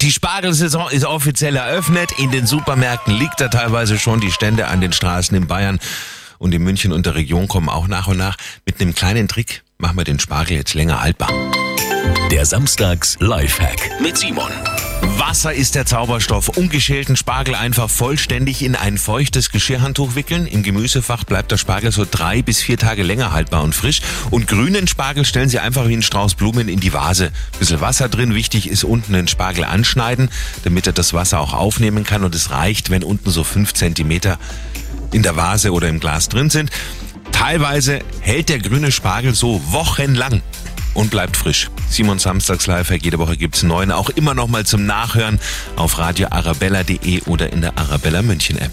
Die Spargelsaison ist offiziell eröffnet. In den Supermärkten liegt da teilweise schon die Stände an den Straßen in Bayern. Und in München und der Region kommen auch nach und nach. Mit einem kleinen Trick machen wir den Spargel jetzt länger haltbar. Der Samstags Lifehack mit Simon. Wasser ist der Zauberstoff. Ungeschälten Spargel einfach vollständig in ein feuchtes Geschirrhandtuch wickeln. Im Gemüsefach bleibt der Spargel so drei bis vier Tage länger haltbar und frisch. Und grünen Spargel stellen Sie einfach wie einen Strauß Blumen in die Vase. Bisschen Wasser drin. Wichtig ist unten den Spargel anschneiden, damit er das Wasser auch aufnehmen kann. Und es reicht, wenn unten so fünf Zentimeter in der Vase oder im Glas drin sind. Teilweise hält der grüne Spargel so wochenlang und bleibt frisch. Simon Samstags Live, jede Woche gibt's neun, auch immer noch mal zum Nachhören auf radioarabella.de oder in der Arabella München App.